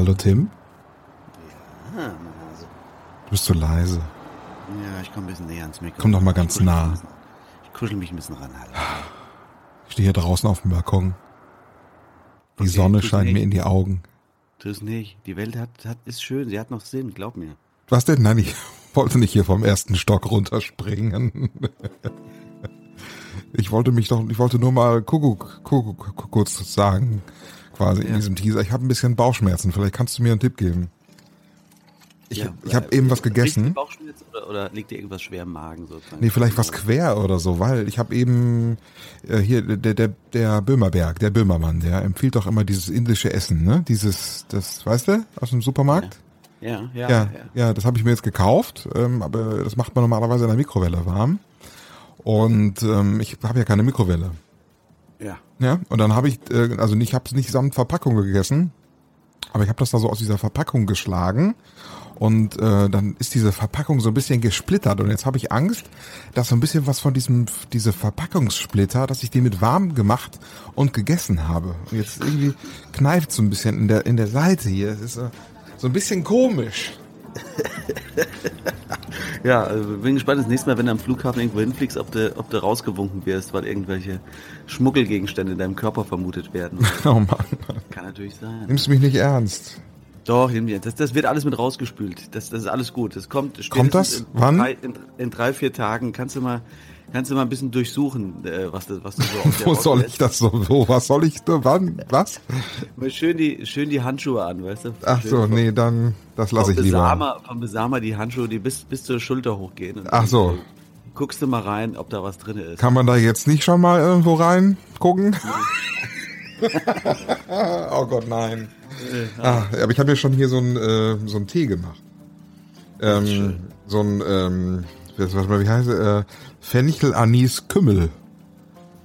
Hallo Tim? Ja, Hase. Du bist so leise. Ja, ich komme ein bisschen näher ans Mikro. Komm doch mal ganz Ich nah. bisschen- Ich kuschel mich ein bisschen ran. Hallo. Ich stehe hier draußen auf dem Balkon. Die Okay, Sonne scheint nicht. mir in die Augen. Tu es nicht. Die Welt hat, hat, ist schön. Sie hat noch Sinn. Glaub mir. Was denn? Nein, ich wollte nicht hier vom ersten Stock runterspringen. Ich wollte mich doch, ich wollte nur mal Kuckuck, Kuckuck kurz sagen, quasi in Ja. diesem Teaser. Ich habe ein bisschen Bauchschmerzen. Vielleicht kannst du mir einen Tipp geben. Ich, Ja, ich habe äh, eben was gegessen. Bauchschmerzen oder, oder liegt dir irgendwas schwer im Magen sozusagen? Nee, vielleicht was quer oder so, weil ich habe eben äh, hier der der der Böhmerberg, der Böhmermann, der empfiehlt doch immer dieses indische Essen, ne? Dieses das, weißt du, aus dem Supermarkt? Ja, ja, Ja, ja. ja, das habe ich mir jetzt gekauft, ähm, aber das macht man normalerweise in der Mikrowelle warm. Und ähm, ich habe ja keine Mikrowelle. Ja. Ja, und dann habe ich, äh, also ich habe es nicht samt Verpackung gegessen, aber ich habe das da so aus dieser Verpackung geschlagen und äh, dann ist diese Verpackung so ein bisschen gesplittert und jetzt habe ich Angst, dass so ein bisschen was von diesem diese Verpackungssplitter, dass ich die mit warm gemacht und gegessen habe. Und jetzt irgendwie kneift so ein bisschen in der in der Seite hier. Es ist so, so ein bisschen komisch. Ja, also bin gespannt das nächste Mal, wenn du am Flughafen irgendwo hinfliegst, ob du, ob du rausgewunken wirst, weil irgendwelche Schmuggelgegenstände in deinem Körper vermutet werden. Oh Mann, Kann natürlich sein. nimmst du mich nicht ernst? Doch. Das, das wird alles mit rausgespült. Das, das ist alles gut. Das kommt. Kommt das? Wann? In drei, in, in drei, vier Tagen kannst du mal, kannst du mal ein bisschen durchsuchen, äh, was, was du so aus der Wo soll rauslässt. ich das so? Wo, was soll ich da? Wann? Was? Mal schön die, schön die Handschuhe an, weißt du? Ach Schön so, vom- nee, dann das lasse ich vom lieber. Besama, vom Besama die Handschuhe, die bis, bis zur Schulter hochgehen. Und Ach so. Guckst du mal rein, ob da was drin ist. Kann man da jetzt nicht schon mal irgendwo rein gucken? oh Gott, nein. Ah, aber ich habe ja schon hier so einen äh, so einen Tee gemacht. Ähm, so ein ähm, was, was, wie heißt? Äh, Fenchel Anis Kümmel.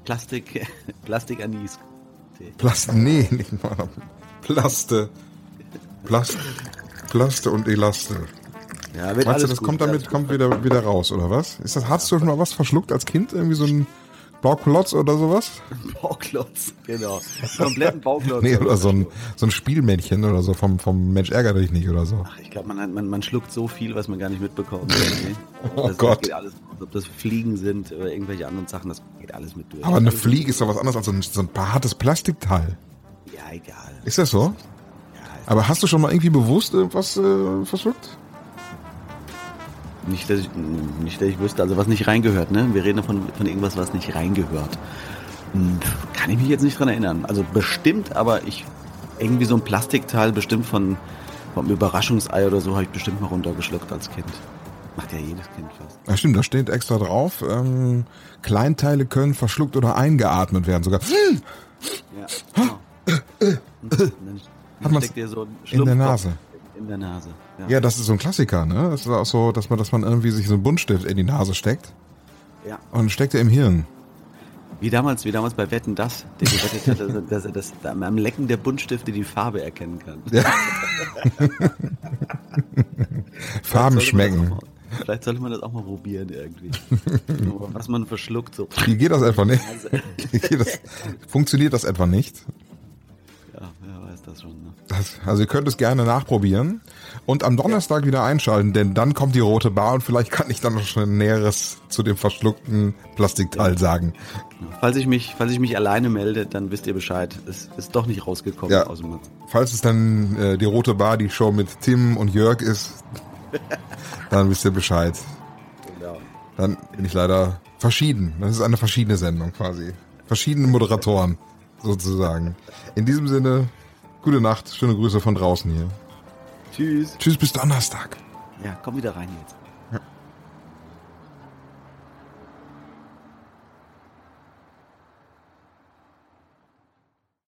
Plastik, Plastik Anis. Plast nee, nicht mal. Plaste. Plast Plaste und Elaste. Ja, wird Meinst du, das gut, kommt damit kommt wieder wieder raus oder was? Ist das hast du schon mal was verschluckt als Kind irgendwie so ein Blauklotz oder sowas? Bauklotz, genau. Kompletten Bauklotz. Nee, oder so ein, so ein Spielmännchen oder so vom, vom Mensch ärger dich nicht oder so. Ach, ich glaube, man, man, man schluckt so viel, was man gar nicht mitbekommt. Oh das, Gott. Das alles, ob das Fliegen sind oder irgendwelche anderen Sachen, das geht alles mit durch. Aber eine Fliege ist doch was anderes als so ein, so ein hartes Plastikteil. Ja, egal. Ist das so? Aber hast du schon mal irgendwie bewusst irgendwas äh, verschluckt? Nicht dass, ich, nicht, dass ich wüsste, also was nicht reingehört, ne? Wir reden von, von irgendwas, was nicht reingehört. Hm, Kann ich mich jetzt nicht dran erinnern. Also bestimmt, aber ich, irgendwie so ein Plastikteil, bestimmt von, vom Überraschungsei oder so, habe ich bestimmt mal runtergeschluckt als Kind. Macht ja jedes Kind fast. Ja, stimmt, da steht extra drauf. Ähm, Kleinteile können verschluckt oder eingeatmet werden sogar. Ja, genau. Und dann Hat ein in der Nase. In der Nase. Ja. Ja, das ist so ein Klassiker, ne? Das ist auch so, dass man, dass man irgendwie sich so einen Buntstift in die Nase steckt ja. und steckt er im Hirn. Wie damals, wie damals bei Wetten das, der gewettet hat, dass er- dass er das am Lecken der Buntstifte die Farbe erkennen kann. Ja. Farben schmecken. mal- Vielleicht sollte man das auch mal probieren irgendwie. Was man verschluckt so. Wie geht das etwa nicht? Wie geht das? Funktioniert das etwa nicht? Ja, wer weiß das schon. Ne? Das, also ihr könnt es gerne nachprobieren und am Donnerstag wieder einschalten, denn dann kommt die rote Bar und vielleicht kann ich dann noch schnell Näheres zu dem verschluckten Plastikteil sagen. Falls ich mich, falls ich mich alleine melde, dann wisst ihr Bescheid. Es ist doch nicht rausgekommen Ja. aus dem Falls es dann äh, die rote Bar, die Show mit Tim und Jörg ist, dann wisst ihr Bescheid. Genau. Dann bin ich leider verschieden. Das ist eine verschiedene Sendung quasi. Verschiedene Moderatoren sozusagen. In diesem Sinne, gute Nacht, schöne Grüße von draußen hier. Tschüss. Tschüss bis Donnerstag. Ja, komm wieder rein jetzt.